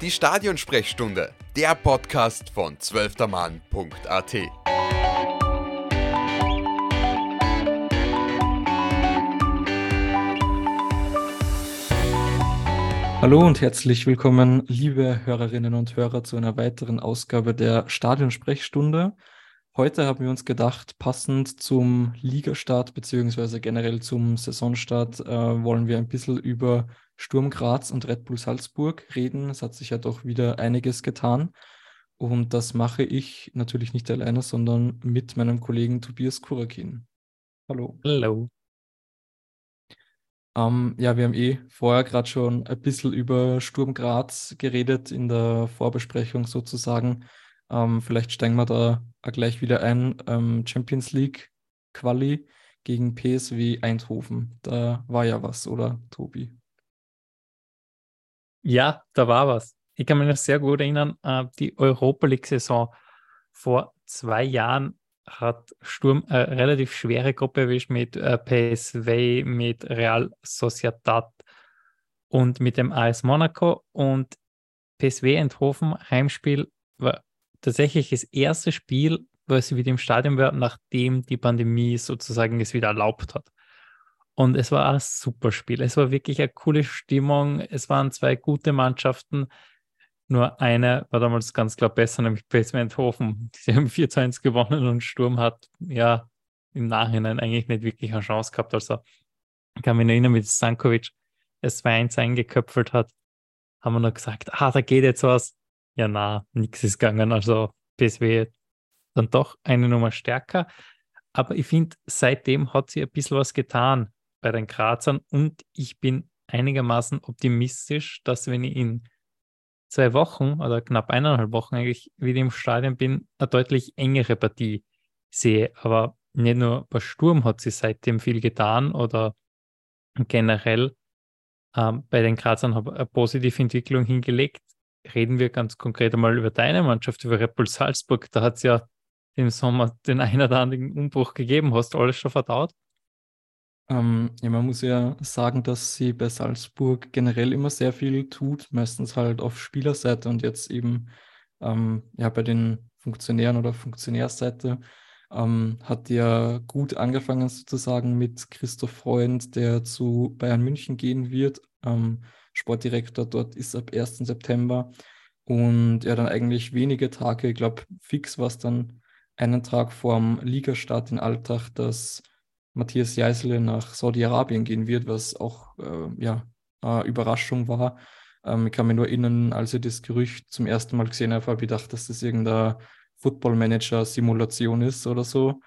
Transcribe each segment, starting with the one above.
Die Stadionsprechstunde, der Podcast von zwölftermann.at. Hallo und herzlich willkommen, liebe Hörerinnen und Hörer, zu einer weiteren Ausgabe der Stadionsprechstunde. Heute haben wir uns gedacht, passend zum Ligastart beziehungsweise generell zum Saisonstart äh, wollen wir ein bisschen über Sturm Graz und Red Bull Salzburg reden. Es hat sich ja doch wieder einiges getan. Und das mache ich natürlich nicht alleine, sondern mit meinem Kollegen Tobias Kurakin. Hallo. Hallo. Ähm, ja, wir haben eh vorher gerade schon ein bisschen über Sturm Graz geredet in der Vorbesprechung sozusagen. Ähm, vielleicht steigen wir da gleich wieder ein. Ähm, Champions League Quali gegen PSW Eindhoven. Da war ja was, oder Tobi? Ja, da war was. Ich kann mich noch sehr gut erinnern, äh, die Europa League-Saison vor zwei Jahren hat Sturm eine relativ schwere Gruppe erwischt mit äh, PSV, mit Real Sociedad und mit dem AS Monaco. Und PSW Eindhoven, Heimspiel, war tatsächlich das erste Spiel, was sie wieder im Stadion war, nachdem die Pandemie sozusagen es wieder erlaubt hat. Und es war ein super Spiel. Es war wirklich eine coole Stimmung. Es waren zwei gute Mannschaften. Nur eine war damals ganz klar besser, nämlich PSV Eindhoven. Sie haben 4 zu 1 gewonnen und Sturm hat ja im Nachhinein eigentlich nicht wirklich eine Chance gehabt. Also ich kann mich erinnern, mit Stankovic es 2-1 eingeköpfelt hat, haben wir noch gesagt, ah, da geht jetzt was ja, na, nichts ist gegangen. Also PSW dann doch eine Nummer stärker. Aber ich finde, seitdem hat sie ein bisschen was getan bei den Grazern und ich bin einigermaßen optimistisch, dass wenn ich in zwei Wochen oder knapp eineinhalb Wochen eigentlich wieder im Stadion bin, eine deutlich engere Partie sehe. Aber nicht nur bei Sturm hat sie seitdem viel getan oder generell ähm, bei den Grazern habe eine positive Entwicklung hingelegt reden wir ganz konkret einmal über deine Mannschaft, über Red Bull Salzburg. Da hat es ja im Sommer den einen oder anderen Umbruch gegeben. Hast du alles schon verdaut? Ähm, ja, man muss ja sagen, dass sie bei Salzburg generell immer sehr viel tut, meistens halt auf Spielerseite und jetzt eben ähm, ja, bei den Funktionären oder Funktionärseite ähm, hat ja gut angefangen sozusagen mit Christoph Freund, der zu Bayern München gehen wird. Ähm, Sportdirektor dort ist ab 1. September. Und er dann eigentlich wenige Tage, ich glaube, fix war es dann einen Tag vorm Ligastart in Alltag, dass Matthias Jeißle nach Saudi-Arabien gehen wird, was auch äh, ja, eine Überraschung war. Ähm, ich kann mich nur erinnern, als ich das Gerücht zum ersten Mal gesehen habe, habe ich gedacht, dass das irgendeine Football-Manager-Simulation ist oder so.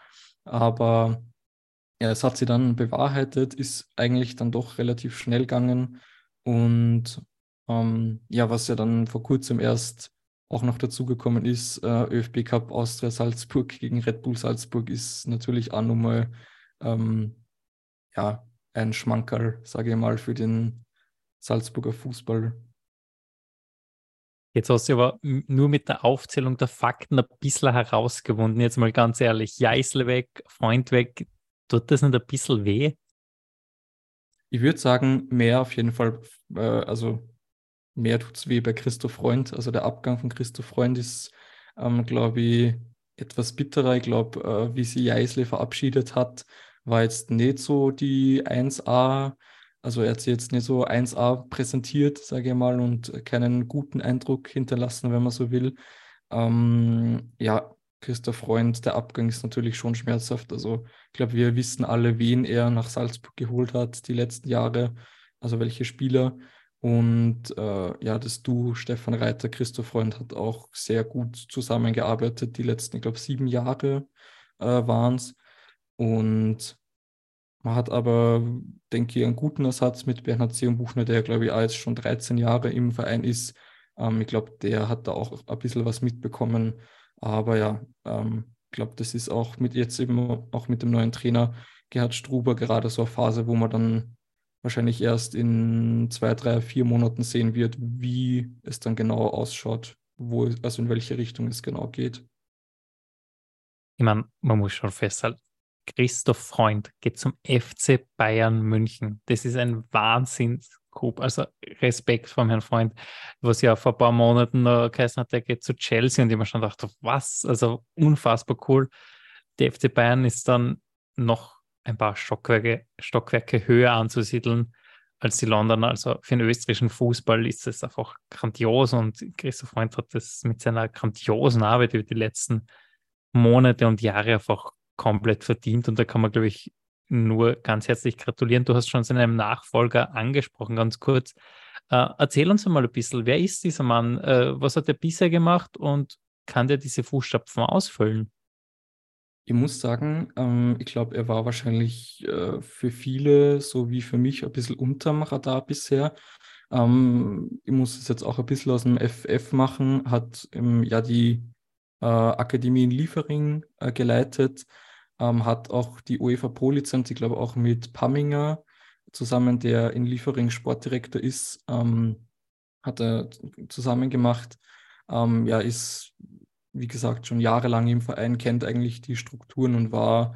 Aber ja, es hat sie dann bewahrheitet, ist eigentlich dann doch relativ schnell gegangen. Und ähm, ja, was ja dann vor kurzem erst auch noch dazugekommen ist, äh, ÖFB Cup Austria Salzburg gegen Red Bull Salzburg ist natürlich auch nochmal ähm, ja, ein Schmankerl, sage ich mal, für den Salzburger Fußball. Jetzt hast du aber nur mit der Aufzählung der Fakten ein bisschen herausgewunden. Jetzt mal ganz ehrlich, Jeißle weg, Freund weg, tut das nicht ein bisschen weh? Ich würde sagen, mehr auf jeden Fall, äh, also mehr tut es weh bei Christoph Freund. Also der Abgang von Christoph Freund ist, ähm, glaube ich, etwas bitterer. Ich glaube, äh, wie sie Jeißle verabschiedet hat, war jetzt nicht so die 1A. Also er hat sie jetzt nicht so 1A präsentiert, sage ich mal, und keinen guten Eindruck hinterlassen, wenn man so will. Ähm, ja, Christoph Freund, der Abgang ist natürlich schon schmerzhaft. Also ich glaube, wir wissen alle, wen er nach Salzburg geholt hat die letzten Jahre, also welche Spieler. Und äh, ja, das Du, Stefan Reiter, Christoph Freund hat auch sehr gut zusammengearbeitet. Die letzten, ich glaube, sieben Jahre äh, waren es. Und man hat aber, denke ich, einen guten Ersatz mit Bernhard Seon Buchner, der, glaube ich, auch jetzt schon 13 Jahre im Verein ist. Ähm, ich glaube, der hat da auch ein bisschen was mitbekommen aber ja, ähm, ich glaube, das ist auch mit jetzt eben auch mit dem neuen Trainer Gerhard Struber gerade so eine Phase, wo man dann wahrscheinlich erst in zwei, drei, vier Monaten sehen wird, wie es dann genau ausschaut, wo, also in welche Richtung es genau geht. Ich meine, man muss schon festhalten, Christoph Freund geht zum FC Bayern München. Das ist ein Wahnsinns Coup. Also Respekt vom Herrn Freund, was ja vor ein paar Monaten noch geheißen hat, der geht zu Chelsea und ich mir schon dachte, was? Also unfassbar cool. Der FC Bayern ist dann noch ein paar Stockwerke, Stockwerke höher anzusiedeln als die Londoner. Also für den österreichischen Fußball ist es einfach grandios und Christoph Freund hat das mit seiner grandiosen Arbeit über die letzten Monate und Jahre einfach komplett verdient und da kann man, glaube ich, nur ganz herzlich gratulieren. Du hast schon seinen Nachfolger angesprochen, ganz kurz. Äh, erzähl uns mal ein bisschen, wer ist dieser Mann? Äh, was hat er bisher gemacht und kann der diese Fußstapfen ausfüllen? Ich muss sagen, ähm, ich glaube, er war wahrscheinlich äh, für viele, so wie für mich, ein bisschen unterm Radar bisher. Ähm, ich muss es jetzt auch ein bisschen aus dem FF machen, hat ähm, ja die äh, Akademie in Liefering äh, geleitet, ähm, hat auch die UEFA Pro-Lizenz, ich glaube auch mit Pamminger zusammen, der in Liefering Sportdirektor ist, ähm, hat er zusammen gemacht. Ähm, ja, ist wie gesagt, schon jahrelang im Verein, kennt eigentlich die Strukturen und war,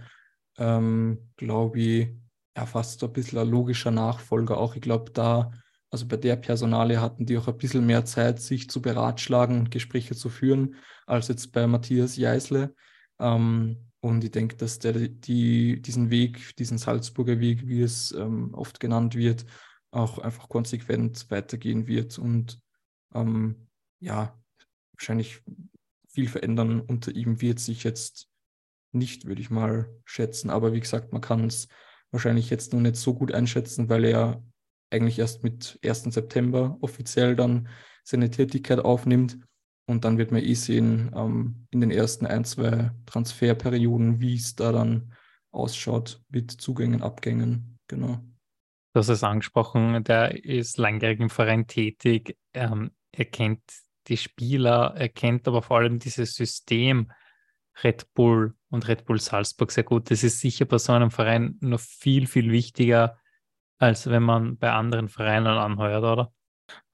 ähm, glaube ich, ja, fast so ein bisschen ein logischer Nachfolger. Auch ich glaube, da, also bei der Personale hatten die auch ein bisschen mehr Zeit, sich zu beratschlagen und Gespräche zu führen, als jetzt bei Matthias Jeißle. Ähm, und ich denke, dass der die, diesen Weg, diesen Salzburger Weg, wie es ähm, oft genannt wird, auch einfach konsequent weitergehen wird und ähm, ja, wahrscheinlich viel verändern unter ihm wird sich jetzt nicht, würde ich mal schätzen. Aber wie gesagt, man kann es wahrscheinlich jetzt noch nicht so gut einschätzen, weil er eigentlich erst mit 1. September offiziell dann seine Tätigkeit aufnimmt. Und dann wird man eh sehen ähm, in den ersten ein, zwei Transferperioden, wie es da dann ausschaut mit Zugängen, Abgängen. Genau. Du hast es angesprochen, der ist langjährig im Verein tätig. Ähm, er kennt die Spieler, erkennt aber vor allem dieses System Red Bull und Red Bull Salzburg sehr gut. Das ist sicher bei so einem Verein noch viel, viel wichtiger, als wenn man bei anderen Vereinen anheuert, oder?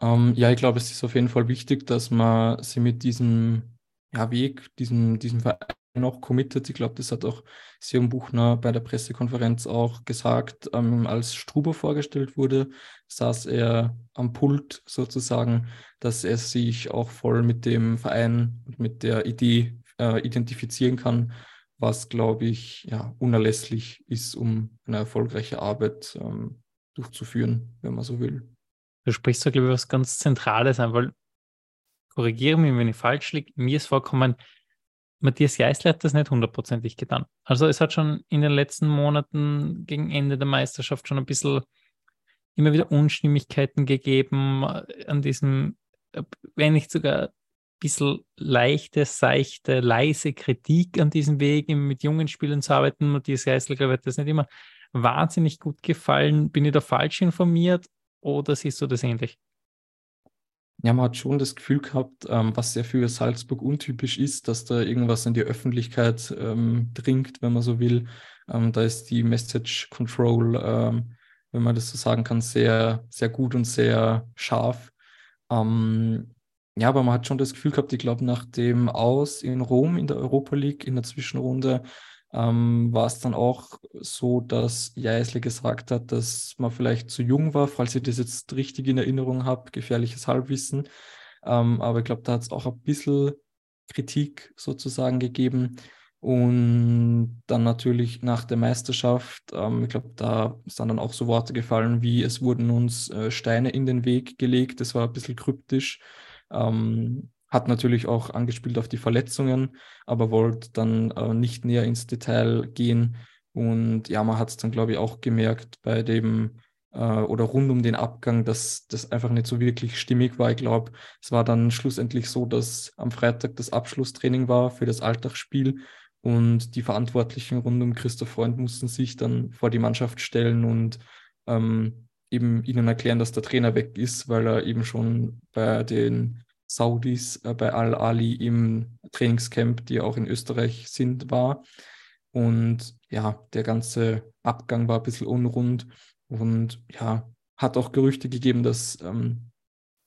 Ähm, ja, ich glaube, es ist auf jeden Fall wichtig, dass man sie mit diesem ja, Weg, diesem, diesem Verein noch committed. Ich glaube, das hat auch Sion Buchner bei der Pressekonferenz auch gesagt. Ähm, als Struber vorgestellt wurde, saß er am Pult sozusagen, dass er sich auch voll mit dem Verein und mit der Idee äh, identifizieren kann, was, glaube ich, ja, unerlässlich ist, um eine erfolgreiche Arbeit ähm, durchzuführen, wenn man so will. Du sprichst da, glaube ich, was ganz Zentrales an, weil korrigiere mich, wenn ich falsch liege. Mir ist vorkommen, Matthias Geißler hat das nicht hundertprozentig getan. Also es hat schon in den letzten Monaten gegen Ende der Meisterschaft schon ein bisschen immer wieder Unstimmigkeiten gegeben äh, an diesem, äh, wenn nicht sogar ein bisschen leichte, seichte, leise Kritik an diesem Weg, mit jungen Spielern zu arbeiten. Matthias Geißler, glaube ich, hat das nicht immer wahnsinnig gut gefallen. Bin ich da falsch informiert oder siehst du das ähnlich? Ja, man hat schon das Gefühl gehabt, ähm, was ja für Salzburg untypisch ist, dass da irgendwas in die Öffentlichkeit ähm, dringt, wenn man so will. Ähm, da ist die Message Control, ähm, wenn man das so sagen kann, sehr, sehr gut und sehr scharf. Ähm, ja, aber man hat schon das Gefühl gehabt, ich glaube, nach dem Aus in Rom in der Europa League in der Zwischenrunde ähm, war es dann auch so, dass Jeißle gesagt hat, dass man vielleicht zu jung war, falls ich das jetzt richtig in Erinnerung habe, gefährliches Halbwissen. Ähm, aber ich glaube, da hat es auch ein bisschen Kritik sozusagen gegeben. Und dann natürlich nach der Meisterschaft, ähm, ich glaube, da sind dann auch so Worte gefallen wie, es wurden uns äh, Steine in den Weg gelegt. Das war ein bisschen kryptisch. Ähm, hat natürlich auch angespielt auf die Verletzungen, aber wollte dann äh, nicht näher ins Detail gehen. Und ja, man hat es dann, glaube ich, auch gemerkt bei dem äh, oder rund um den Abgang, dass das einfach nicht so wirklich stimmig war. Ich glaube, es war dann schlussendlich so, dass am Freitag das Abschlusstraining war für das Alltagsspiel und die Verantwortlichen rund um Christoph Freund mussten sich dann vor die Mannschaft stellen und ähm, eben ihnen erklären, dass der Trainer weg ist, weil er eben schon bei den Saudis äh, bei Al-Ali im Trainingscamp, die auch in Österreich sind, war. Und ja, der ganze Abgang war ein bisschen unrund und ja, hat auch Gerüchte gegeben, dass ähm,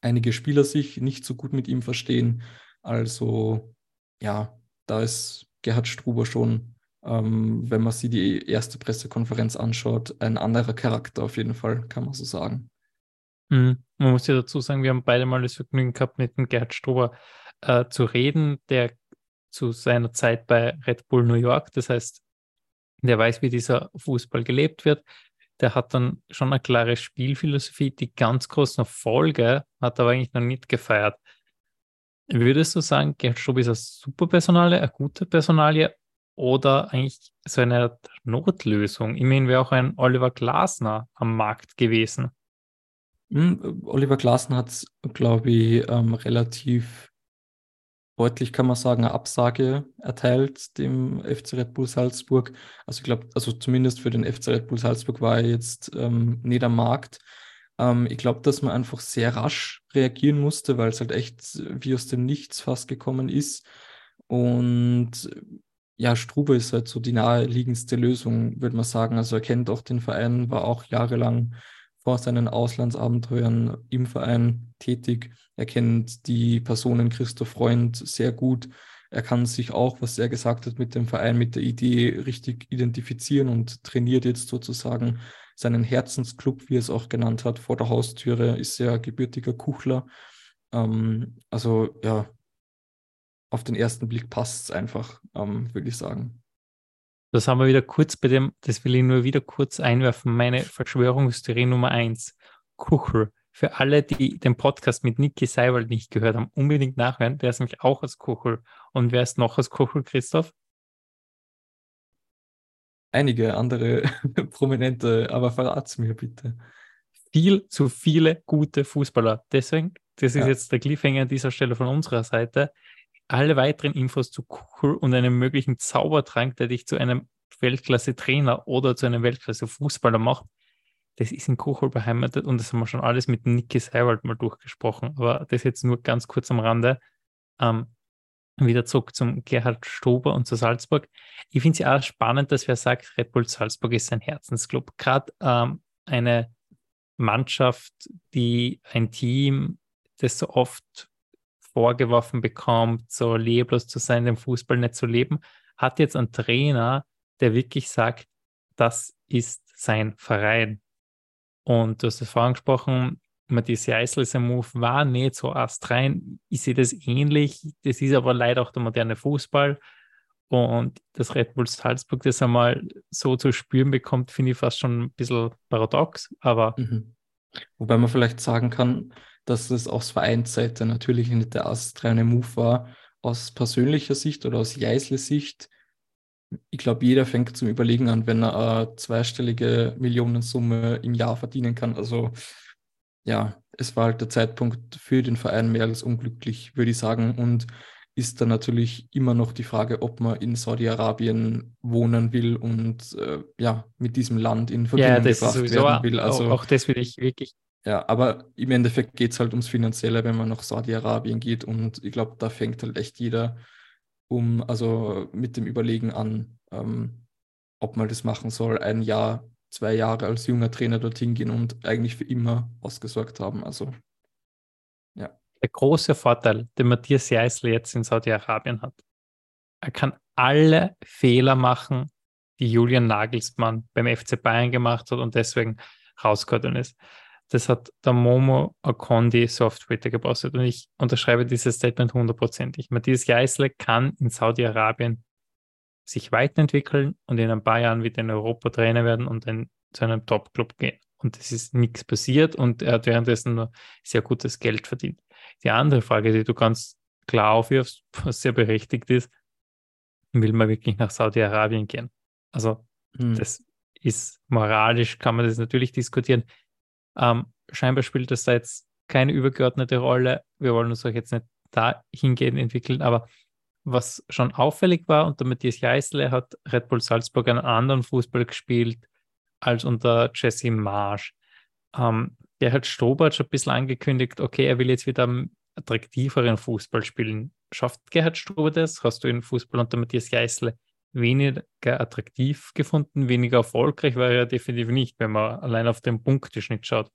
einige Spieler sich nicht so gut mit ihm verstehen. Also ja, da ist Gerhard Struber schon, ähm, wenn man sich die erste Pressekonferenz anschaut, ein anderer Charakter auf jeden Fall, kann man so sagen. Mhm. Man muss ja dazu sagen, wir haben beide mal das Vergnügen gehabt, mit dem Gerhard Strober äh, zu reden, der zu seiner Zeit bei Red Bull New York, das heißt, der weiß, wie dieser Fußball gelebt wird. Der hat dann schon eine klare Spielphilosophie. Die ganz großen Erfolge hat er aber eigentlich noch nicht gefeiert. Würdest du sagen, Gerhard Strober ist eine super Personalie, eine gute Personalie oder eigentlich so eine Notlösung? Immerhin wäre auch ein Oliver Glasner am Markt gewesen. Hm, Oliver Glasner hat, glaube ich, ähm, relativ deutlich, kann man sagen, eine Absage erteilt dem FC Red Bull Salzburg. Also ich glaube, also zumindest für den FC Red Bull Salzburg war er jetzt ähm, nicht am Markt. Ähm, ich glaube, dass man einfach sehr rasch reagieren musste, weil es halt echt wie aus dem Nichts fast gekommen ist. Und ja, Strube ist halt so die naheliegendste Lösung, würde man sagen. Also er kennt auch den Verein, war auch jahrelang vor seinen Auslandsabenteuern im Verein tätig. Er kennt die Personen Christoph Freund sehr gut. Er kann sich auch, was er gesagt hat, mit dem Verein, mit der Idee richtig identifizieren und trainiert jetzt sozusagen seinen Herzensclub, wie er es auch genannt hat, vor der Haustüre, ist er gebürtiger Kuchler. Ähm, also ja, auf den ersten Blick passt es einfach, ähm, würde ich sagen. Das haben wir wieder kurz bei dem, das will ich nur wieder kurz einwerfen, meine Verschwörungstheorie Nummer eins. Kuchel. Für alle, die den Podcast mit Niki Seiwald nicht gehört haben, unbedingt nachhören. Der ist nämlich auch als Kuchel. Und wer ist noch als Kuchel, Christoph? Einige andere Prominente, aber verrat's mir bitte. Viel zu viele gute Fußballer. Deswegen, das ist ja. jetzt der Cliffhanger an dieser Stelle von unserer Seite alle weiteren Infos zu Kuchel und einem möglichen Zaubertrank, der dich zu einem Weltklasse-Trainer oder zu einem Weltklasse-Fußballer macht, das ist in Kuchel beheimatet und das haben wir schon alles mit Niki Seiwald mal durchgesprochen. Aber das jetzt nur ganz kurz am Rande. Ähm, wieder zurück zum Gerhard Stober und zu Salzburg. Ich finde es ja auch spannend, dass wer sagt, Red Bull Salzburg ist sein Herzensclub. Gerade ähm, eine Mannschaft, die ein Team, das so oft vorgeworfen bekommt, so leblos zu sein, dem Fußball nicht zu leben, hat jetzt einen Trainer, der wirklich sagt, das ist sein Verein. Und du hast es vorhin angesprochen, Matthias Jeißl, sein Move war nicht so astrein. Ich sehe das ähnlich. Das ist aber leider auch der moderne Fußball. Und das Red Bull Salzburg das einmal so zu spüren bekommt, finde ich fast schon ein bisschen paradox. Aber mhm. Wobei man vielleicht sagen kann, dass es aus Vereinsseite natürlich nicht der astreine Move war. Aus persönlicher Sicht oder aus Jeisles Sicht, ich glaube, jeder fängt zum Überlegen an, wenn er eine zweistellige Millionensumme im Jahr verdienen kann. Also ja, es war halt der Zeitpunkt für den Verein mehr als unglücklich, würde ich sagen. Und ist dann natürlich immer noch die Frage, ob man in Saudi-Arabien wohnen will und äh, ja, mit diesem Land in Verbindung ja, gebracht werden will. Also, auch, auch das will ich wirklich ja, aber im Endeffekt geht es halt ums Finanzielle, wenn man nach Saudi-Arabien geht. Und ich glaube, da fängt halt echt jeder um, also mit dem Überlegen an, ähm, ob man das machen soll, ein Jahr, zwei Jahre als junger Trainer dorthin gehen und eigentlich für immer ausgesorgt haben. Also, ja. Der große Vorteil, den Matthias Jeißler jetzt in Saudi-Arabien hat, er kann alle Fehler machen, die Julian Nagelsmann beim FC Bayern gemacht hat und deswegen rausgekommen ist. Das hat der Momo Akondi so auf Twitter gepostet und ich unterschreibe dieses Statement hundertprozentig. Matthias Geisler kann in Saudi-Arabien sich weiterentwickeln und in ein paar Jahren wieder in Europa Trainer werden und dann zu einem Top-Club gehen. Und es ist nichts passiert und er hat währenddessen nur sehr gutes Geld verdient. Die andere Frage, die du ganz klar aufwirfst, was sehr berechtigt ist, will man wirklich nach Saudi-Arabien gehen? Also, hm. das ist moralisch, kann man das natürlich diskutieren. Ähm, scheinbar spielt das da jetzt keine übergeordnete Rolle. Wir wollen uns euch jetzt nicht da hingehen entwickeln, aber was schon auffällig war, unter Matthias Jeißle hat Red Bull Salzburg einen anderen Fußball gespielt als unter Jesse Marsch. Ähm, Gerhard Strober hat schon ein bisschen angekündigt, okay, er will jetzt wieder attraktiveren Fußball spielen. Schafft Gerhard Strober das? Hast du den Fußball unter Matthias Jeißle weniger attraktiv gefunden, weniger erfolgreich war er definitiv nicht, wenn man allein auf den Punkteschnitt schaut.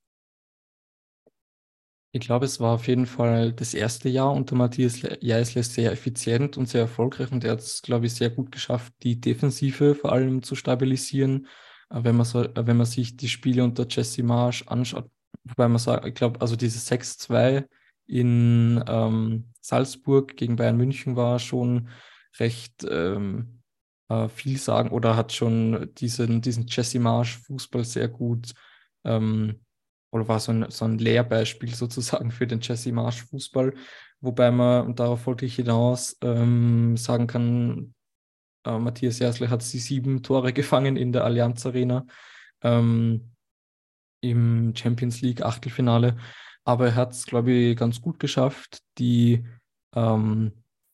Ich glaube, es war auf jeden Fall das erste Jahr unter Matthias Jeißle sehr effizient und sehr erfolgreich und er hat es, glaube ich, sehr gut geschafft, die Defensive vor allem zu stabilisieren. Wenn man, so, wenn man sich die Spiele unter Jesse Marsch anschaut, wobei man sagt, ich glaube, also dieses 6-2 in ähm, Salzburg gegen Bayern München war schon recht ähm, äh, viel sagen oder hat schon diesen, diesen Jesse Marsch Fußball sehr gut ähm, oder war so ein, so ein Lehrbeispiel sozusagen für den Jesse Marsch Fußball, wobei man, und darauf wollte ich hinaus, ähm, sagen kann, äh, Matthias Jasle hat sie sieben Tore gefangen in der Allianz Arena ähm, im Champions League Achtelfinale, aber er hat es, glaube ich, ganz gut geschafft, die ähm,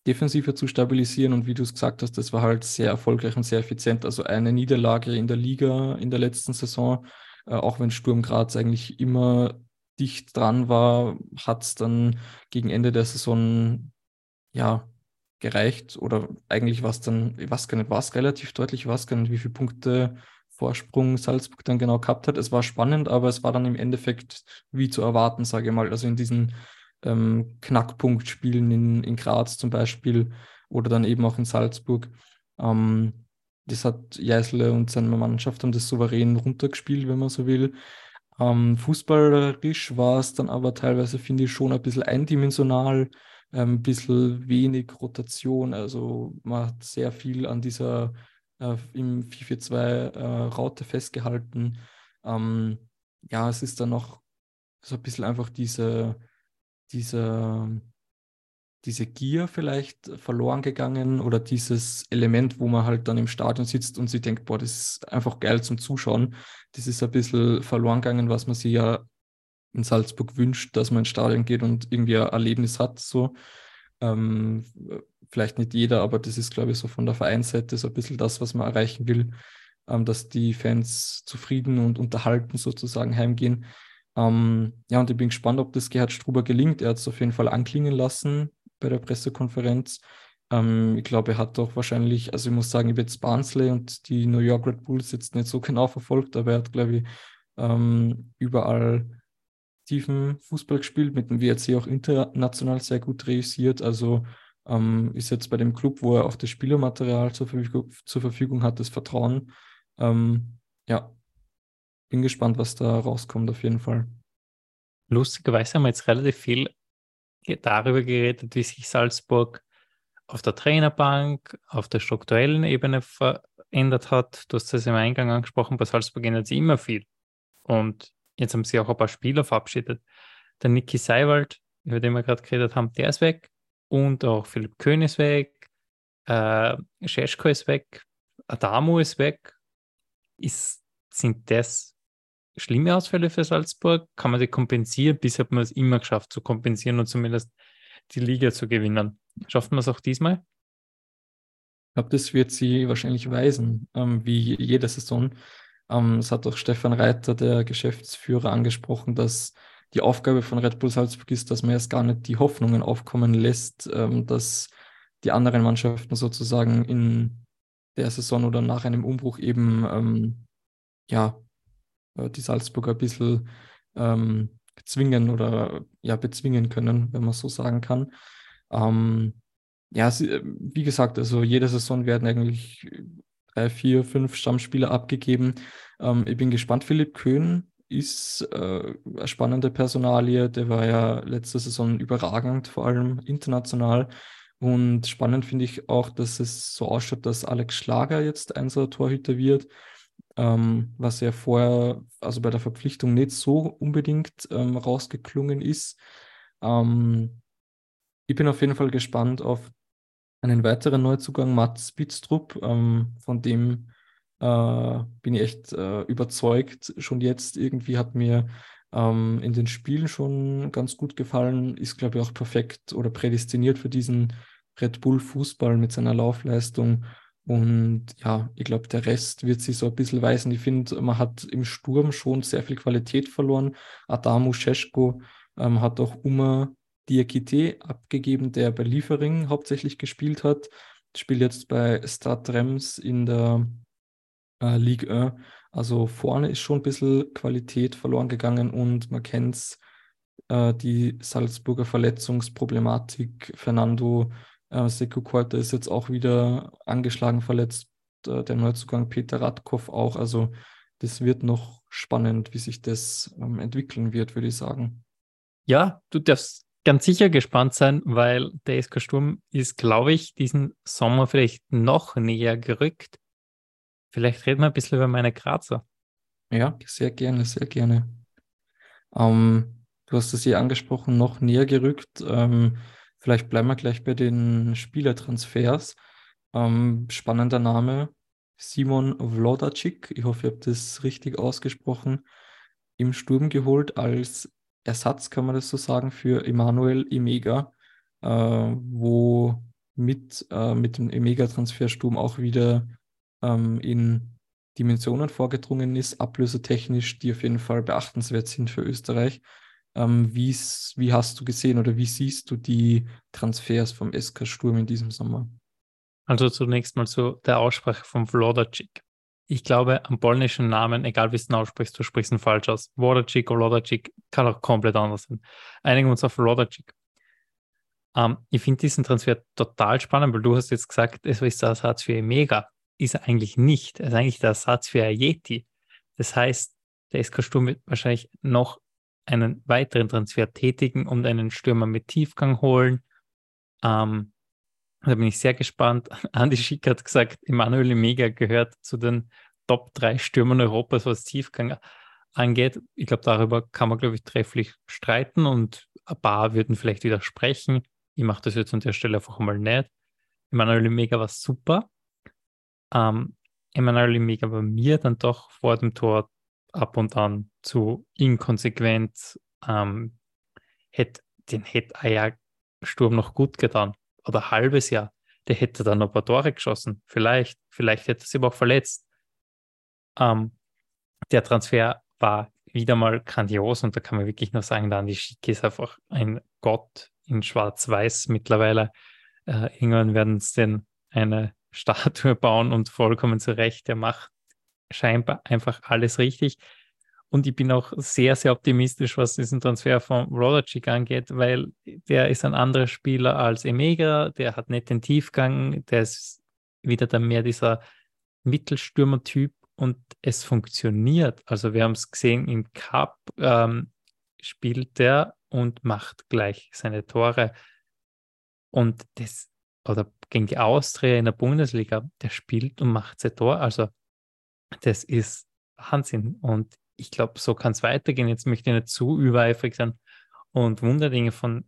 Defensive zu stabilisieren und wie du es gesagt hast, das war halt sehr erfolgreich und sehr effizient. Also eine Niederlage in der Liga in der letzten Saison, äh, auch wenn Sturm Graz eigentlich immer dicht dran war, hat es dann gegen Ende der Saison ja gereicht oder eigentlich war es dann, ich weiß gar nicht, war es relativ deutlich, ich weiß gar nicht, wie viele Punkte Vorsprung Salzburg dann genau gehabt hat. Es war spannend, aber es war dann im Endeffekt wie zu erwarten, sage ich mal. Also in diesen ähm, Knackpunktspielen in, in Graz zum Beispiel oder dann eben auch in Salzburg. Ähm, das hat Jäsle und seine Mannschaft haben das souverän runtergespielt, wenn man so will. Ähm, fußballerisch war es dann aber teilweise, finde ich, schon ein bisschen eindimensional, ähm, ein bisschen wenig Rotation. Also man hat sehr viel an dieser äh, im 442 äh, festgehalten. Ähm, ja, es ist dann noch so ein bisschen einfach diese diese, diese Gier vielleicht verloren gegangen oder dieses Element, wo man halt dann im Stadion sitzt und sich denkt, boah, das ist einfach geil zum Zuschauen. Das ist ein bisschen verloren gegangen, was man sich ja in Salzburg wünscht, dass man ins Stadion geht und irgendwie ein Erlebnis hat. So. Ähm, vielleicht nicht jeder, aber das ist, glaube ich, so von der Vereinsseite so ein bisschen das, was man erreichen will, ähm, dass die Fans zufrieden und unterhalten sozusagen heimgehen. Ähm, ja, und ich bin gespannt, ob das Gerhard Struber gelingt. Er hat es auf jeden Fall anklingen lassen bei der Pressekonferenz. Ähm, ich glaube, er hat doch wahrscheinlich, also ich muss sagen, ich habe jetzt Barnsley und die New York Red Bulls jetzt nicht so genau verfolgt, aber er hat, glaube ich, ähm, überall tiefen Fußball gespielt, mit dem WRC auch international sehr gut realisiert. Also ähm, ist jetzt bei dem Club, wo er auch das Spielermaterial zur Verfügung, zur Verfügung hat, das Vertrauen. Ähm, ja, bin gespannt, was da rauskommt, auf jeden Fall. Lustigerweise haben wir jetzt relativ viel darüber geredet, wie sich Salzburg auf der Trainerbank, auf der strukturellen Ebene verändert hat. Du hast das im Eingang angesprochen, bei Salzburg ändert sich immer viel. Und jetzt haben sie auch ein paar Spieler verabschiedet. Der Niki Seiwald, über den wir gerade geredet haben, der ist weg. Und auch Philipp Köhn ist weg. Äh, Scheschko ist weg. Adamo ist weg. Ist, sind das schlimme Ausfälle für Salzburg? Kann man die kompensieren? Bisher hat man es immer geschafft zu kompensieren und zumindest die Liga zu gewinnen. Schafft man es auch diesmal? Ich glaube, das wird sie wahrscheinlich weisen, ähm, wie jede Saison. Ähm, es hat auch Stefan Reiter, der Geschäftsführer, angesprochen, dass die Aufgabe von Red Bull Salzburg ist, dass man erst gar nicht die Hoffnungen aufkommen lässt, ähm, dass die anderen Mannschaften sozusagen in der Saison oder nach einem Umbruch eben ähm, ja, die Salzburger ein bisschen ähm, zwingen oder ja, bezwingen können, wenn man so sagen kann. Ähm, ja, sie, äh, wie gesagt, also jede Saison werden eigentlich drei, vier, fünf Stammspieler abgegeben. Ähm, ich bin gespannt. Philipp Köhn ist äh, eine spannende Personalie. Der war ja letzte Saison überragend, vor allem international. Und spannend finde ich auch, dass es so ausschaut, dass Alex Schlager jetzt einser Torhüter wird ähm, was ja vorher, also bei der Verpflichtung nicht so unbedingt ähm, rausgeklungen ist. Ähm, ich bin auf jeden Fall gespannt auf einen weiteren Neuzugang, Mats Spitztrup, ähm, von dem äh, bin ich echt äh, überzeugt. Schon jetzt irgendwie hat mir ähm, in den Spielen schon ganz gut gefallen, ist glaube ich auch perfekt oder prädestiniert für diesen Red Bull Fußball mit seiner Laufleistung und ja, ich glaube, der Rest wird sich so ein bisschen weisen. Ich finde, man hat im Sturm schon sehr viel Qualität verloren. Adamu Scheschko ähm, hat auch Uma Diakite abgegeben, der bei Liefering hauptsächlich gespielt hat. Spielt jetzt bei Stade Reims in der äh, Ligue 1. Also vorne ist schon ein bisschen Qualität verloren gegangen und man kennt äh, die Salzburger Verletzungsproblematik. Fernando äh, Seku Korte ist jetzt auch wieder angeschlagen verletzt. Äh, der Neuzugang Peter Radkow auch. Also das wird noch spannend, wie sich das ähm, entwickeln wird, würde ich sagen. Ja, du darfst ganz sicher gespannt sein, weil der SK Sturm ist, glaube ich, diesen Sommer vielleicht noch näher gerückt. Vielleicht reden wir ein bisschen über meine Grazer. Ja, sehr gerne, sehr gerne. Ähm, du hast es hier angesprochen, noch näher gerückt. Ähm, vielleicht bleiben wir gleich bei den Spielertransfers. Ähm, spannender Name, Simon Vlodacic, ich hoffe, ihr habt das richtig ausgesprochen, im Sturm geholt als Ersatz, kann man das so sagen, für Emanuel Emega, äh, wo mit, äh, mit dem Emega-Transfer Sturm auch wieder ähm, in Dimensionen vorgedrungen ist, ablösetechnisch, die auf jeden Fall beachtenswert sind für Österreich. Ähm, wie hast du gesehen oder wie siehst du die Transfers vom SK Sturm in diesem Sommer? Also zunächst mal zu der Aussprache von Vlodacic. Ich glaube, am polnischen Namen, egal wie du ihn aussprichst, du sprichst ihn falsch aus. Wodacik oder Lodacik kann auch komplett anders sein. Einigen uns auf Vlodacic. Ähm, ich finde diesen Transfer total spannend, weil du hast jetzt gesagt, es ist der Ersatz für Emega. Ist er eigentlich nicht. Er ist eigentlich der Ersatz für Yeti. Das heißt, der SK Sturm wird wahrscheinlich noch einen weiteren Transfer tätigen und einen Stürmer mit Tiefgang holen. Ähm, da bin ich sehr gespannt. Andi Schick hat gesagt, Emanuel Mega gehört zu den Top 3 Stürmern Europas, was Tiefgang angeht. Ich glaube, darüber kann man, glaube ich, trefflich streiten und ein paar würden vielleicht widersprechen. Ich mache das jetzt an der Stelle einfach mal nicht. Emanuel Mega war super. Ähm, Emanuel Mega war mir dann doch vor dem Tor ab und an zu inkonsequent. Ähm, hätt, den hätte ja Sturm noch gut getan oder halbes Jahr, der hätte dann ein paar Tore geschossen. Vielleicht, vielleicht hätte er sich aber auch verletzt. Ähm, der Transfer war wieder mal grandios und da kann man wirklich nur sagen, Dani Schick ist einfach ein Gott in Schwarz-Weiß mittlerweile. Äh, irgendwann werden sie denn eine Statue bauen und vollkommen zurecht. Der macht scheinbar einfach alles richtig. Und ich bin auch sehr, sehr optimistisch, was diesen Transfer von Rodacik angeht, weil der ist ein anderer Spieler als Emega, der hat nicht den Tiefgang, der ist wieder dann mehr dieser Mittelstürmer-Typ und es funktioniert. Also wir haben es gesehen, im Cup ähm, spielt der und macht gleich seine Tore. Und das, oder gegen die Austria in der Bundesliga, der spielt und macht sein Tor. Also das ist Wahnsinn. Und ich glaube, so kann es weitergehen. Jetzt möchte ich nicht zu übereifrig sein und Wunderdinge von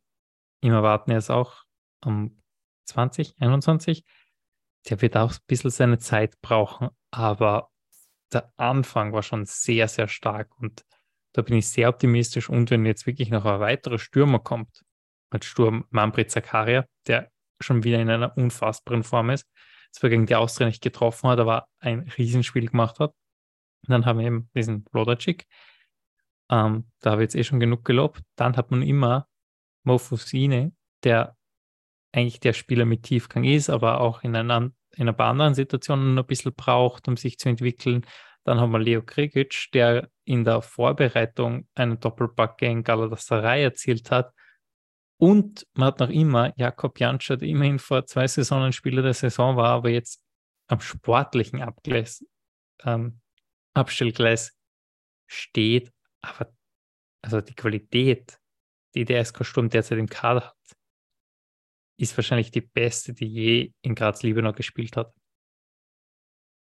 ihm erwarten. Er ist auch am 2021. Der wird auch ein bisschen seine Zeit brauchen, aber der Anfang war schon sehr, sehr stark und da bin ich sehr optimistisch. Und wenn jetzt wirklich noch ein weiterer Stürmer kommt, als Sturm Manfred Zakaria, der schon wieder in einer unfassbaren Form ist, zwar gegen die Austria nicht getroffen hat, aber ein Riesenspiel gemacht hat, und dann haben wir eben diesen Vlodacic. Ähm, da habe ich jetzt eh schon genug gelobt. Dann hat man immer Mofusine, der eigentlich der Spieler mit Tiefgang ist, aber auch in, einer, in ein paar anderen Situationen ein bisschen braucht, um sich zu entwickeln. Dann haben wir Leo Krigic, der in der Vorbereitung einen Doppelpack gegen Galatasaray erzielt hat. Und man hat noch immer Jakob Jansch, der immerhin vor zwei Saisonen Spieler der Saison war, aber jetzt am sportlichen Abgleis ähm, Abstellgleis steht, aber also die Qualität, die der SK Sturm derzeit im Kader hat, ist wahrscheinlich die beste, die je in Graz-Liebenau gespielt hat.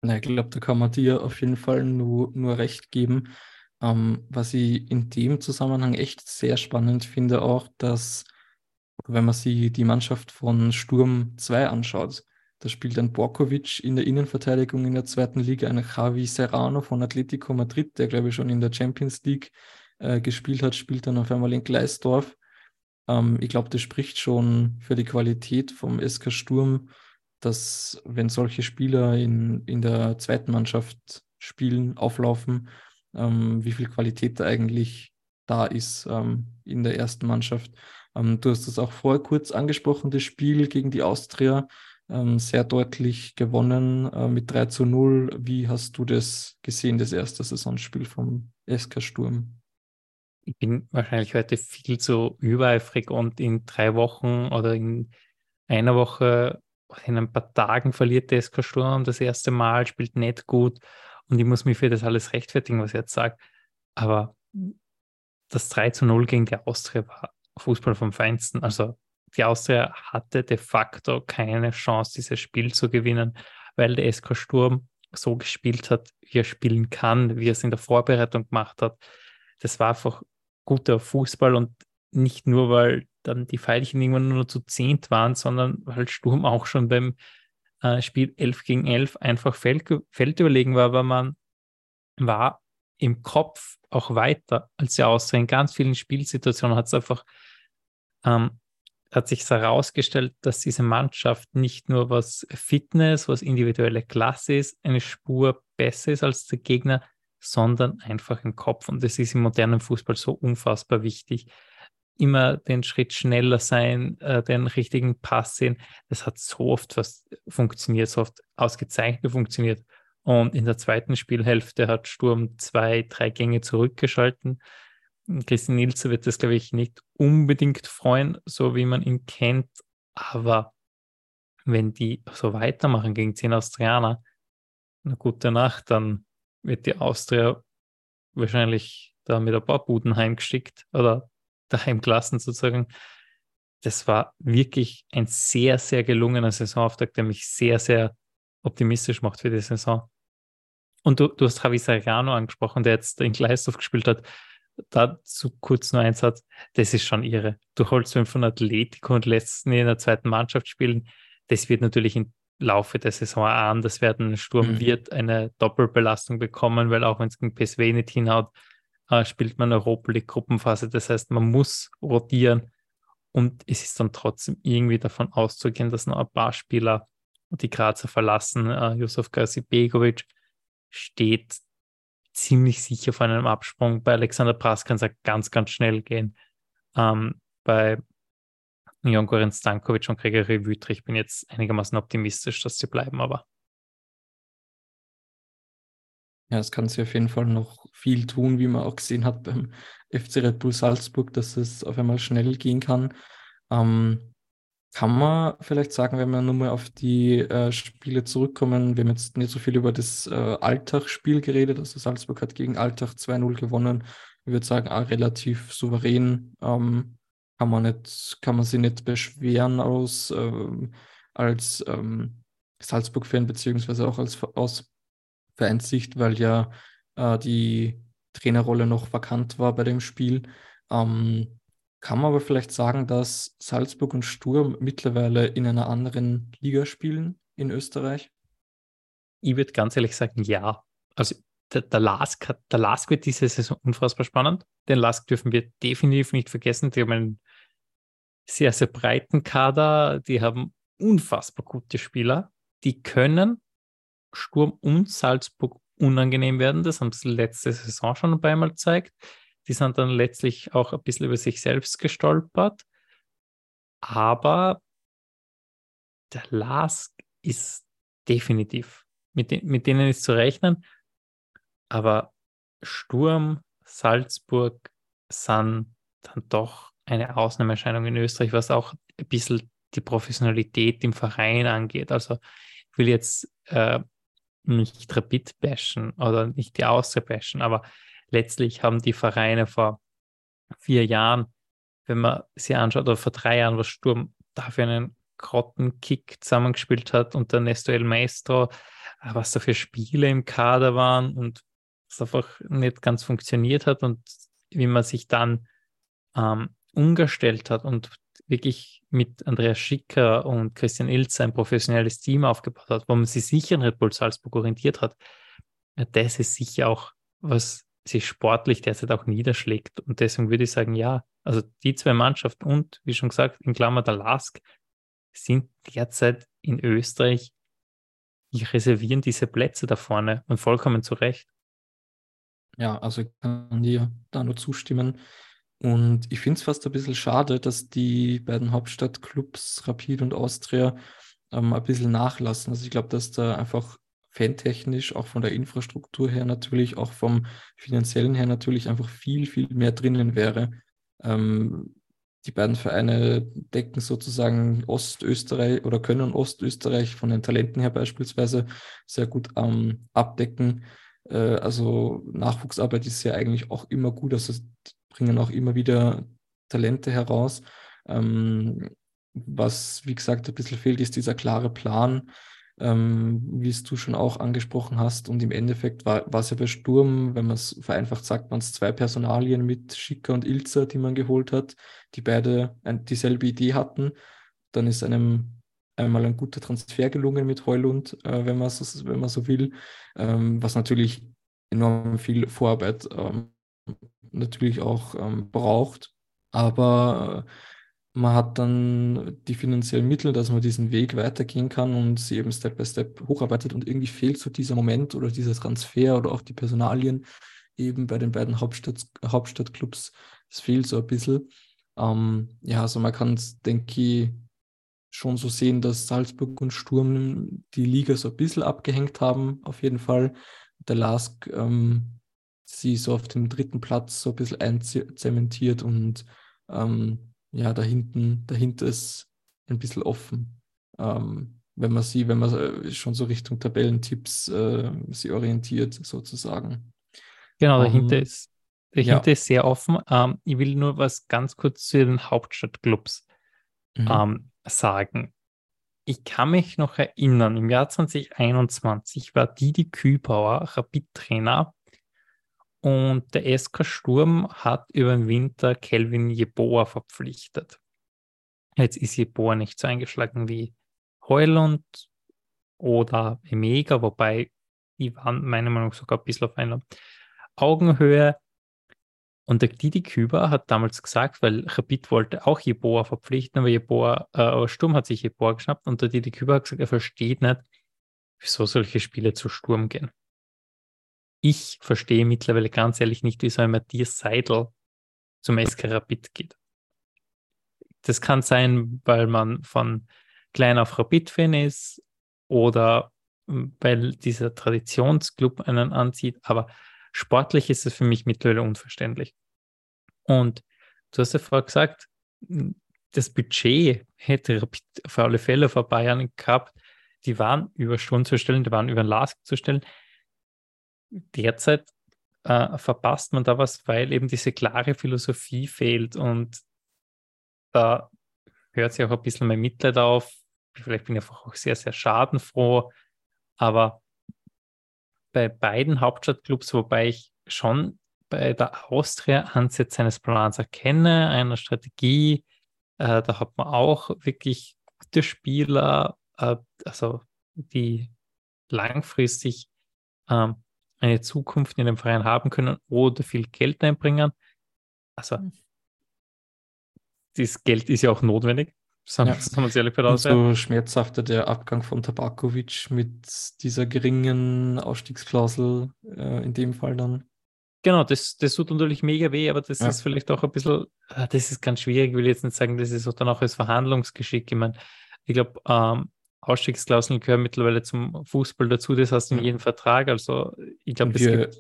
Na, ich glaube, da kann man dir auf jeden Fall nur, nur recht geben. Ähm, was ich in dem Zusammenhang echt sehr spannend finde, auch, dass, wenn man sich die Mannschaft von Sturm 2 anschaut, da spielt ein Borkovic in der Innenverteidigung in der zweiten Liga, ein Javi Serrano von Atletico Madrid, der glaube ich schon in der Champions League äh, gespielt hat, spielt dann auf einmal in Gleisdorf. Ähm, ich glaube, das spricht schon für die Qualität vom SK Sturm, dass wenn solche Spieler in, in der zweiten Mannschaft spielen, auflaufen, ähm, wie viel Qualität da eigentlich da ist ähm, in der ersten Mannschaft. Ähm, du hast das auch vorher kurz angesprochen, das Spiel gegen die Austria ähm, sehr deutlich gewonnen äh, mit 3 zu 0. Wie hast du das gesehen, das erste Saisonspiel vom SK Sturm? Ich bin wahrscheinlich heute viel zu übereifrig und in drei Wochen oder in einer Woche, in ein paar Tagen verliert der SK Sturm das erste Mal, spielt nicht gut und ich muss mich für das alles rechtfertigen, was ich jetzt sage. Aber das 3 zu 0 gegen die Austria war Fußball vom Feinsten. Also die Austria hatte de facto keine Chance, dieses Spiel zu gewinnen, weil der SK Sturm so gespielt hat, wie er spielen kann, wie er es in der Vorbereitung gemacht hat. Das war einfach guter Fußball und nicht nur, weil dann die Pfeilchen irgendwann nur zu zehnt waren, sondern weil Sturm auch schon beim äh, Spiel 11 gegen 11 einfach Feld, feldüberlegen war, aber man war im Kopf auch weiter als die Austria. In ganz vielen Spielsituationen hat es einfach ähm, hat sich herausgestellt, dass diese Mannschaft nicht nur was Fitness, was individuelle Klasse ist, eine Spur besser ist als der Gegner, sondern einfach im Kopf. Und das ist im modernen Fußball so unfassbar wichtig. Immer den Schritt schneller sein, äh, den richtigen Pass sehen. Das hat so oft was funktioniert, so oft ausgezeichnet funktioniert. Und in der zweiten Spielhälfte hat Sturm zwei, drei Gänge zurückgeschalten Christian Nilsson wird das, glaube ich, nicht unbedingt freuen, so wie man ihn kennt. Aber wenn die so weitermachen gegen zehn Austrianer, eine gute Nacht, dann wird die Austria wahrscheinlich da mit ein paar Buden heimgeschickt oder daheim gelassen sozusagen. Das war wirklich ein sehr, sehr gelungener Saisonauftakt, der mich sehr, sehr optimistisch macht für die Saison. Und du, du hast Javi Serrano angesprochen, der jetzt in Gleisdorf gespielt hat dazu kurz nur ein Satz, das ist schon irre. Du holst ihn von Atletico und lässt ihn in der zweiten Mannschaft spielen. Das wird natürlich im Laufe der Saison an, das werden Sturm mhm. wird eine Doppelbelastung bekommen, weil auch wenn es gegen PSW nicht hinhaut, äh, spielt man Europa League Gruppenphase. Das heißt, man muss rotieren und es ist dann trotzdem irgendwie davon auszugehen, dass noch ein paar Spieler die Grazer verlassen. Äh, Josef Begovic steht ziemlich sicher vor einem Absprung. Bei Alexander Prass kann es ganz, ganz schnell gehen. Ähm, bei Jon Goran Stankovic und Gregory Wüthrich bin ich jetzt einigermaßen optimistisch, dass sie bleiben, aber. Ja, es kann sich auf jeden Fall noch viel tun, wie man auch gesehen hat beim FC Red Bull Salzburg, dass es auf einmal schnell gehen kann. Ähm, kann man vielleicht sagen, wenn wir nur mal auf die äh, Spiele zurückkommen, wir haben jetzt nicht so viel über das äh, Alltagsspiel geredet, also Salzburg hat gegen Alltag 2-0 gewonnen. Ich würde sagen, auch relativ souverän. Ähm, kann man nicht, kann man sich nicht beschweren aus ähm, als ähm, Salzburg-Fan, beziehungsweise auch als aus Vereinssicht, weil ja äh, die Trainerrolle noch vakant war bei dem Spiel. Ähm, kann man aber vielleicht sagen, dass Salzburg und Sturm mittlerweile in einer anderen Liga spielen in Österreich? Ich würde ganz ehrlich sagen, ja. Also der, der, Lask, hat, der Lask wird diese Saison unfassbar spannend. Den Lask dürfen wir definitiv nicht vergessen. Die haben einen sehr, sehr breiten Kader. Die haben unfassbar gute Spieler. Die können Sturm und Salzburg unangenehm werden. Das haben sie letzte Saison schon ein paar Mal gezeigt. Die sind dann letztlich auch ein bisschen über sich selbst gestolpert. Aber der Lask ist definitiv, mit, de mit denen ist zu rechnen. Aber Sturm, Salzburg sind dann doch eine Ausnahmeerscheinung in Österreich, was auch ein bisschen die Professionalität im Verein angeht. Also ich will jetzt äh, nicht Rapid bashen oder nicht die Austria bashen, aber letztlich haben die Vereine vor vier Jahren, wenn man sie anschaut, oder vor drei Jahren, was Sturm da für einen Grottenkick zusammengespielt hat und der Nesto El Maestro, äh, was da für Spiele im Kader waren und es einfach nicht ganz funktioniert hat und wie man sich dann ähm, umgestellt hat und wirklich mit Andreas Schicker und Christian Ilz ein professionelles Team aufgebaut hat, wo man sich sicher in Red Bull Salzburg orientiert hat, das ist sicher auch was sich sportlich derzeit auch niederschlägt. Und deswegen würde ich sagen, ja, also die zwei Mannschaften und, wie schon gesagt, in Klammer der LASK sind derzeit in Österreich, die reservieren diese Plätze da vorne und vollkommen zu Recht. Ja, also ich kann dir da nur zustimmen. Und ich finde es fast ein bisschen schade, dass die beiden Hauptstadtclubs Rapid und Austria ähm, ein bisschen nachlassen. Also ich glaube, dass da einfach fantechnisch, auch von der Infrastruktur her natürlich, auch vom finanziellen her natürlich einfach viel, viel mehr drinnen wäre. Ähm, die beiden Vereine decken sozusagen Ostösterreich oder können Ostösterreich von den Talenten her beispielsweise sehr gut ähm, abdecken. Äh, also Nachwuchsarbeit ist ja eigentlich auch immer gut, also bringen auch immer wieder Talente heraus. Ähm, was, wie gesagt, ein bisschen fehlt, ist dieser klare Plan, ähm, wie es du schon auch angesprochen hast. Und im Endeffekt war, war es ja bei Sturm, wenn man es vereinfacht sagt, waren es zwei Personalien mit Schicker und Ilzer, die man geholt hat, die beide ein, dieselbe Idee hatten. Dann ist einem einmal ein guter Transfer gelungen mit Heulund, äh, wenn, man so, wenn man so will, ähm, was natürlich enorm viel Vorarbeit ähm, natürlich auch ähm, braucht. Aber äh, man hat dann die finanziellen Mittel, dass man diesen Weg weitergehen kann und sie eben Step by Step hocharbeitet und irgendwie fehlt so dieser Moment oder dieser Transfer oder auch die Personalien eben bei den beiden Hauptstadt, Hauptstadtclubs. Es fehlt so ein bisschen. Ähm, ja, also man kann es, denke ich, schon so sehen, dass Salzburg und Sturm die Liga so ein bisschen abgehängt haben, auf jeden Fall. Der Lask ähm, sie so auf dem dritten Platz so ein bisschen einzementiert und ähm, ja, da hinten, dahinter ist ein bisschen offen. Ähm, wenn man sie, wenn man äh, schon so Richtung Tabellentipps äh, sie orientiert, sozusagen. Genau, dahinter um, ähm, ist dahinter ja. ist sehr offen. Ähm, ich will nur was ganz kurz zu den Hauptstadtclubs mhm. ähm, sagen. Ich kann mich noch erinnern, im Jahr 2021 war Didi Kübauer Rapid-Trainer und der SK Sturm hat über den Winter Kelvin Jeboa verpflichtet. Jetzt ist Jeboa nicht so eingeschlagen wie Heulund oder Emega, wobei die waren meiner Meinung nach sogar ein bisschen auf einer Augenhöhe. Und der Didi Küber hat damals gesagt, weil Rapid wollte auch Jeboa verpflichten, aber Jeboa, äh, Sturm hat sich Jeboa geschnappt und der Didi Küber hat gesagt, er versteht nicht, wieso solche Spiele zu Sturm gehen ich verstehe mittlerweile ganz ehrlich nicht, wieso ein Matthias Seidel zum SK Rapid geht. Das kann sein, weil man von klein auf Rapid-Fan ist oder hm, weil dieser Traditionsclub einen anzieht, aber sportlich ist es für mich mittlerweile unverständlich. Und du hast ja vorher gesagt, hm, das Budget hätte Rapid auf alle Fälle vor Bayern gehabt, die waren über Sturm zu stellen, die waren über Lask zu stellen derzeit äh, verpasst man da was, weil eben diese klare Philosophie fehlt und da hört sich auch ein bisschen mein Mitleid auf. Vielleicht bin ich einfach auch sehr, sehr schadenfroh, aber bei beiden Hauptstadtclubs, wobei ich schon bei der Austria Ansätze eines Plans erkenne, einer Strategie, äh, da hat man auch wirklich gute Spieler, äh, also die langfristig ähm, eine Zukunft in dem Verein haben können oder viel Geld einbringen. Also, hm. das Geld ist ja auch notwendig. Sagen, ja. wir uns ehrlich Und so schmerzhafter der Abgang von Tabakovic mit dieser geringen Ausstiegsklausel äh, in dem Fall dann. Genau, das, das tut natürlich mega weh, aber das ja. ist vielleicht auch ein bisschen, äh, das ist ganz schwierig, ich will jetzt nicht sagen, das ist auch dann auch als Verhandlungsgeschick. Ich meine, ich glaube, ähm, Ausstiegsklauseln gehören mittlerweile zum Fußball dazu, das heißt in jedem Vertrag. Also ich glaube, wir,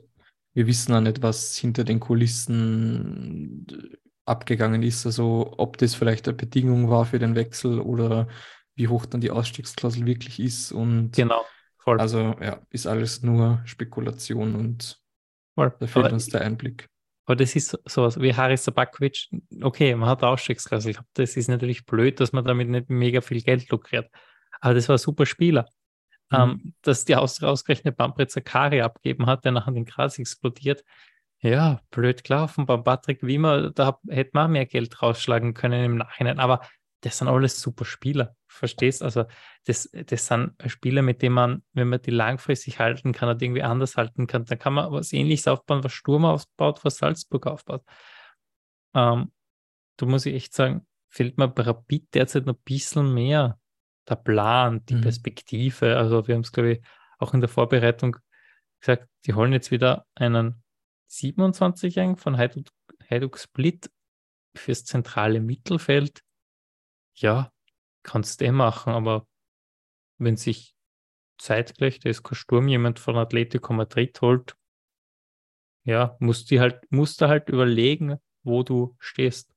wir wissen auch nicht, was hinter den Kulissen abgegangen ist. Also ob das vielleicht eine Bedingung war für den Wechsel oder wie hoch dann die Ausstiegsklausel wirklich ist. Und genau, voll. Also ja, ist alles nur Spekulation und voll. da fehlt aber, uns der Einblick. Aber das ist sowas wie Haris Sabakovic. Okay, man hat Ausstiegsklausel gehabt. Das ist natürlich blöd, dass man damit nicht mega viel Geld lukriert. Aber das war ein super Spieler. Mhm. Ähm, dass die Austria ausgerechnet Bamprez Zakari abgeben hat, der nachher den Gras explodiert. Ja, blöd gelaufen. Beim Patrick Wiemer, da hätte man mehr Geld rausschlagen können im Nachhinein. Aber das sind alles super Spieler. Verstehst? Also, das, das sind Spieler, mit denen man, wenn man die langfristig halten kann oder irgendwie anders halten kann, dann kann man was ähnliches aufbauen, was Sturm aufbaut, was Salzburg aufbaut. Ähm, da muss ich echt sagen, fehlt mir bei Rapid derzeit noch ein bisschen mehr der Plan, die mhm. Perspektive. Also wir haben es, glaube ich, auch in der Vorbereitung gesagt, die holen jetzt wieder einen 27-Jährigen von Heiduk, Heiduk Split fürs zentrale Mittelfeld. Ja, kannst du eh machen, aber wenn sich zeitgleich der SK Sturm jemand von Atletico Madrid holt, ja, musst du halt, musst du halt überlegen, wo du stehst.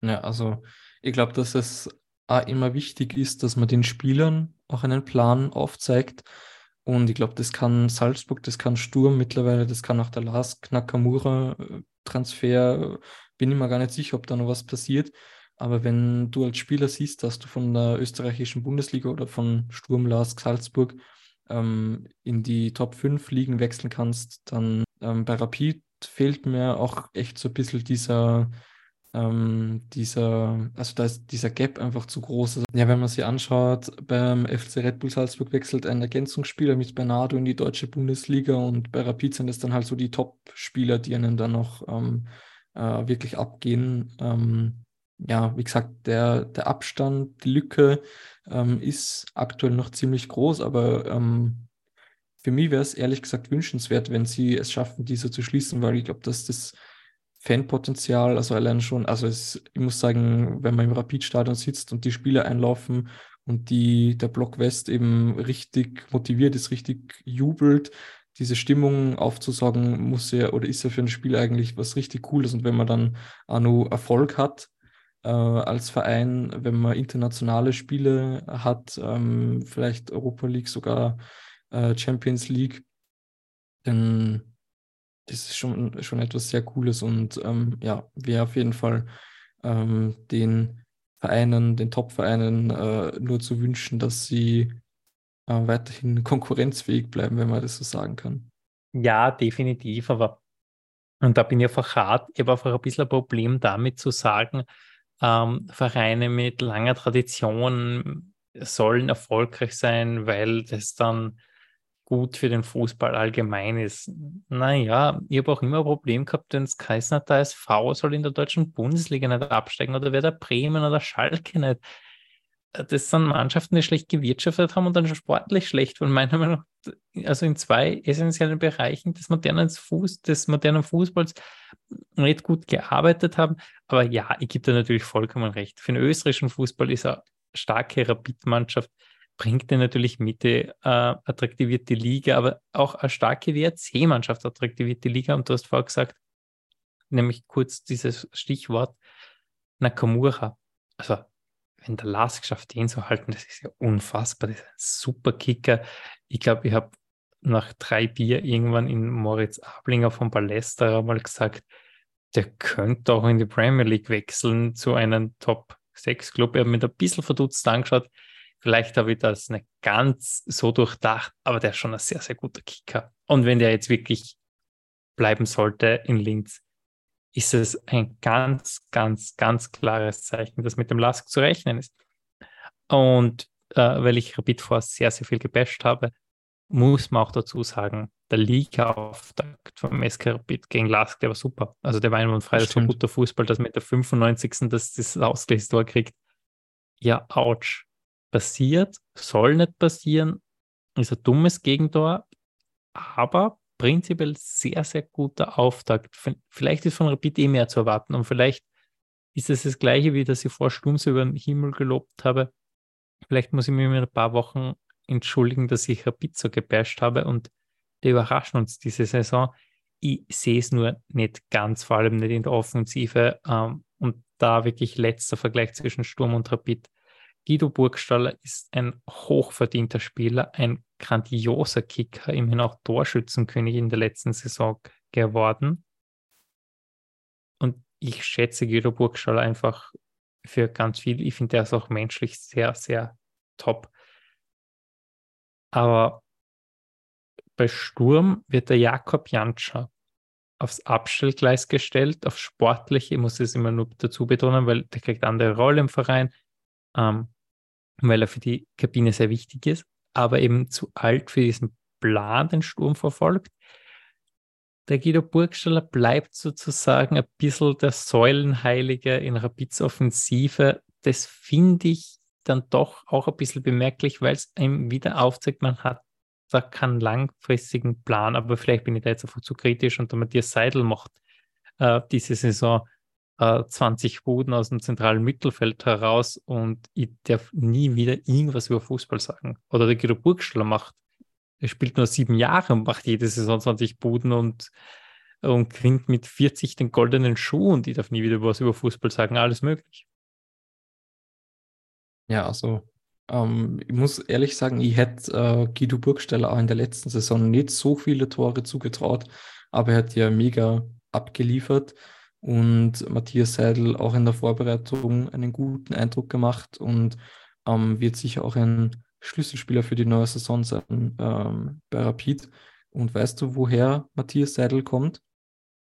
Ja, also ich glaube, dass es auch immer wichtig ist, dass man den Spielern auch einen Plan aufzeigt Und ich glaube, das kann Salzburg, das kann Sturm mittlerweile, das kann auch der Lars Nakamura-Transfer. Bin ich mir gar nicht sicher, ob da noch was passiert. Aber wenn du als Spieler siehst, dass du von der österreichischen Bundesliga oder von Sturm Lask Salzburg ähm, in die Top 5 Ligen wechseln kannst, dann ähm, bei Rapid fehlt mir auch echt so ein bisschen dieser, ähm, dieser, also da ist dieser Gap einfach zu groß. Also, ja, wenn man sich anschaut, beim FC Red Bull Salzburg wechselt ein Ergänzungsspieler mit Bernardo in die deutsche Bundesliga und bei Rapid sind es dann halt so die Top-Spieler, die einen dann noch ähm, äh, wirklich abgehen. Ähm, ja, wie gesagt, der, der Abstand, die Lücke ähm, ist aktuell noch ziemlich groß, aber ähm, für mich wäre es ehrlich gesagt wünschenswert, wenn sie es schaffen, diese zu schließen, weil ich glaube, dass das Fanpotenzial, also allein schon, also es, ich muss sagen, wenn man im Rapid-Stadion sitzt und die Spieler einlaufen und die, der Block West eben richtig motiviert ist, richtig jubelt, diese Stimmung aufzusagen, muss ja oder ist ja für ein Spiel eigentlich was richtig Cooles. Und wenn man dann auch noch Erfolg hat äh, als Verein, wenn man internationale Spiele hat, ähm, vielleicht Europa League, sogar äh, Champions League, dann das ist schon, schon etwas sehr Cooles und ähm, ja, wäre auf jeden Fall ähm, den Vereinen, den Top-Vereinen äh, nur zu wünschen, dass sie äh, weiterhin konkurrenzfähig bleiben, wenn man das so sagen kann. Ja, definitiv, aber und da bin ich einfach hart. Ich habe einfach ein bisschen ein Problem damit zu sagen, ähm, Vereine mit langer Tradition sollen erfolgreich sein, weil das dann gut für den Fußball allgemein ist. Naja, ich habe auch immer ein Problem gehabt, wenn es geheißen hat, der SV soll in der deutschen Bundesliga nicht absteigen oder wer der Bremen oder Schalke nicht. Das sind Mannschaften, die schlecht gewirtschaftet haben und dann sportlich schlecht, weil meiner Meinung nach, also in zwei essentiellen Bereichen des modernen, Fuß, des modernen Fußballs nicht gut gearbeitet haben. Aber ja, ich gebe da natürlich vollkommen recht. Für den österreichischen Fußball ist eine starke Rapid-Mannschaft bringt er natürlich mit, äh, attraktiviert die Liga, aber auch eine starke WRC-Mannschaft attraktiviert die Liga. Und du hast vorher gesagt, nämlich kurz dieses Stichwort Nakamura. Also, wenn der Lars geschafft, den zu halten, das ist ja unfassbar. Das ist ein super Kicker. Ich glaube, ich habe nach drei Bier irgendwann in Moritz Ablinger von Ballester mal gesagt, der könnte auch in die Premier League wechseln zu einem Top 6 Club. Er hat da ein bisschen verdutzt angeschaut. Vielleicht habe ich das nicht ganz so durchdacht, aber der ist schon ein sehr, sehr guter Kicker. Und wenn der jetzt wirklich bleiben sollte in Linz, ist es ein ganz, ganz, ganz klares Zeichen, dass mit dem Lask zu rechnen ist. Und äh, weil ich Rapid vor sehr, sehr viel gebasht habe, muss man auch dazu sagen, der Liga-Auftakt vom SK Rapid gegen Lask, der war super. Also der war einwandfrei, das war guter Fußball, dass mit der 95. das, das Ausgleichstor kriegt. Ja, ouch passiert, soll nicht passieren, ist ein dummes Gegentor, aber prinzipiell sehr, sehr guter Auftakt. Vielleicht ist von Rapid eh mehr zu erwarten und vielleicht ist es das Gleiche, wie dass ich vor Sturms über den Himmel gelobt habe. Vielleicht muss ich mir in ein paar Wochen entschuldigen, dass ich Rapid so gebasht habe und die überraschen uns diese Saison. Ich sehe es nur nicht ganz, vor allem nicht in der Offensive ähm, und da wirklich letzter Vergleich zwischen Sturm und Rapid Guido Burgstaller ist ein hochverdienter Spieler, ein grandioser Kicker, immerhin auch Torschützenkönig in der letzten Saison geworden. Und ich schätze Guido Burgstaller einfach für ganz viel. Ich finde, er ist auch menschlich sehr, sehr top. Aber bei Sturm wird der Jakob Janscher aufs Abstellgleis gestellt, auf sportliche, ich muss es immer nur dazu betonen, weil der kriegt andere Rolle im Verein. Ähm, weil er für die Kabine sehr wichtig ist, aber eben zu alt für diesen Plan, den Sturm verfolgt. Der Guido Burgstaller bleibt sozusagen ein bisschen der Säulenheilige in Rapids Offensive. Das finde ich dann doch auch ein bisschen bemerklich, weil es einem wieder aufzeigt, man hat da keinen langfristigen Plan, aber vielleicht bin ich da jetzt einfach zu kritisch und der Matthias Seidel macht äh, diese Saison 20 äh, Buden aus dem zentralen Mittelfeld heraus und ich darf nie wieder irgendwas über Fußball sagen. Oder der Guido Burgstaller macht, er spielt nur sieben Jahre und macht jede Saison 20 Buden und, und gewinnt mit 40 den goldenen Schuh und ich darf nie wieder was über Fußball sagen, alles möglich. Ja, also Ähm, ich muss ehrlich sagen, ich hätte äh, Guido Burgstaller auch in der letzten Saison nicht so viele Tore zugetraut, aber er hat ja mega abgeliefert und Matthias Seidel auch in der Vorbereitung einen guten Eindruck gemacht und ähm, wird sicher auch ein Schlüsselspieler für die neue Saison sein ähm, bei Rapid. Und weißt du, woher Matthias Seidel kommt?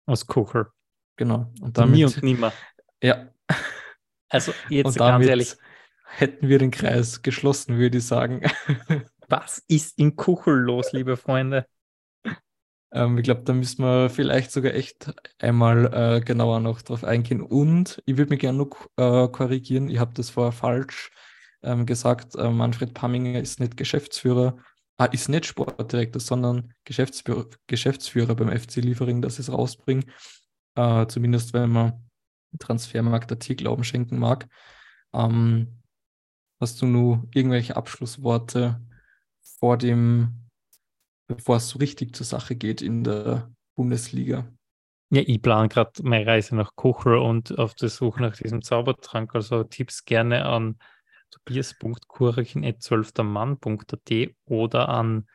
Aus Kocher. Genau. Und damit, Nie und nimmer. Ja. Also jetzt ganz ehrlich. Hätten wir den Kreis geschlossen, würde ich sagen. Was ist in Kuchel los, liebe Freunde? Ähm, ich glaube, da müssen wir vielleicht sogar echt einmal äh, genauer noch drauf eingehen. Und ich würde mich gerne noch äh, korrigieren. Ich habe das vorher falsch ähm, gesagt. Äh, Manfred Pamminger ist nicht Geschäftsführer, ah, ist nicht Sportdirektor, sondern Geschäftsführer, Geschäftsführer beim FC Liefering, dass es rausbringe. Äh, zumindest wenn man Transfermarkt der Glauben schenken mag. Ähm, hast du nur irgendwelche Abschlussworte vor dem bevor es so richtig zur Sache geht in der Bundesliga. Ja, ich plane gerade meine Reise nach Kochel und auf der Suche nach diesem Zaubertrank. Also Tipps gerne an tobias.kurchen.12termann.at oder an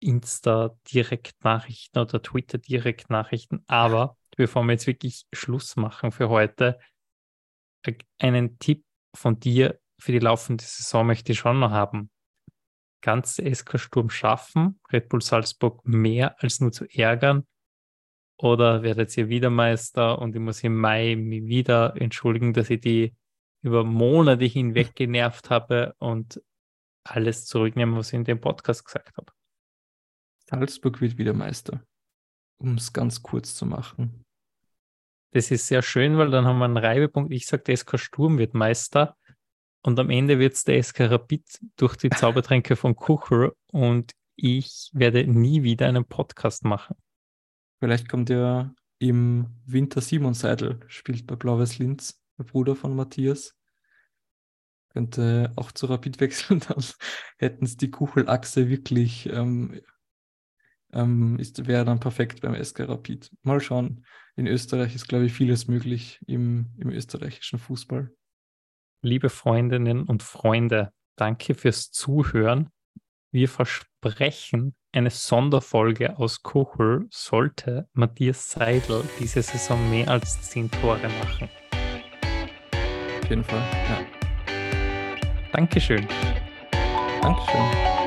Insta Direktnachrichten oder Twitter Direktnachrichten. Aber bevor wir jetzt wirklich Schluss machen für heute, einen Tipp von dir für die laufende Saison möchte ich schon noch haben ganze SK Sturm schaffen, Red Bull Salzburg mehr als nur zu ärgern? Oder werdet ihr wieder Meister und ich muss im Mai mich wieder entschuldigen, dass ich die über Monate hinweg genervt habe und alles zurücknehmen, was ich in dem Podcast gesagt habe? Salzburg wird wieder Meister, um es ganz kurz zu machen. Das ist sehr schön, weil dann haben wir einen Reibepunkt. Ich sage, der SK Sturm wird Meister und am Ende wird es der SK Rapid durch die Zaubertränke von Kucher und ich werde nie wieder einen Podcast machen. Vielleicht kommt ja im Winter Simon Seidel, spielt bei Blaues Linz, der Bruder von Matthias. Könnte auch zu Rapid wechseln, dann hätten es die Kuchelachse wirklich, ähm, ähm, wäre dann perfekt beim SK Rapid. Mal schauen. In Österreich ist, glaube ich, vieles möglich im, im österreichischen Fußball. Liebe Freundinnen und Freunde, danke fürs Zuhören. Wir versprechen eine Sonderfolge aus Kuchel sollte Matthias Seidel diese Saison mehr als zehn Tore machen. Auf jeden Fall, ja. Dankeschön. Dankeschön.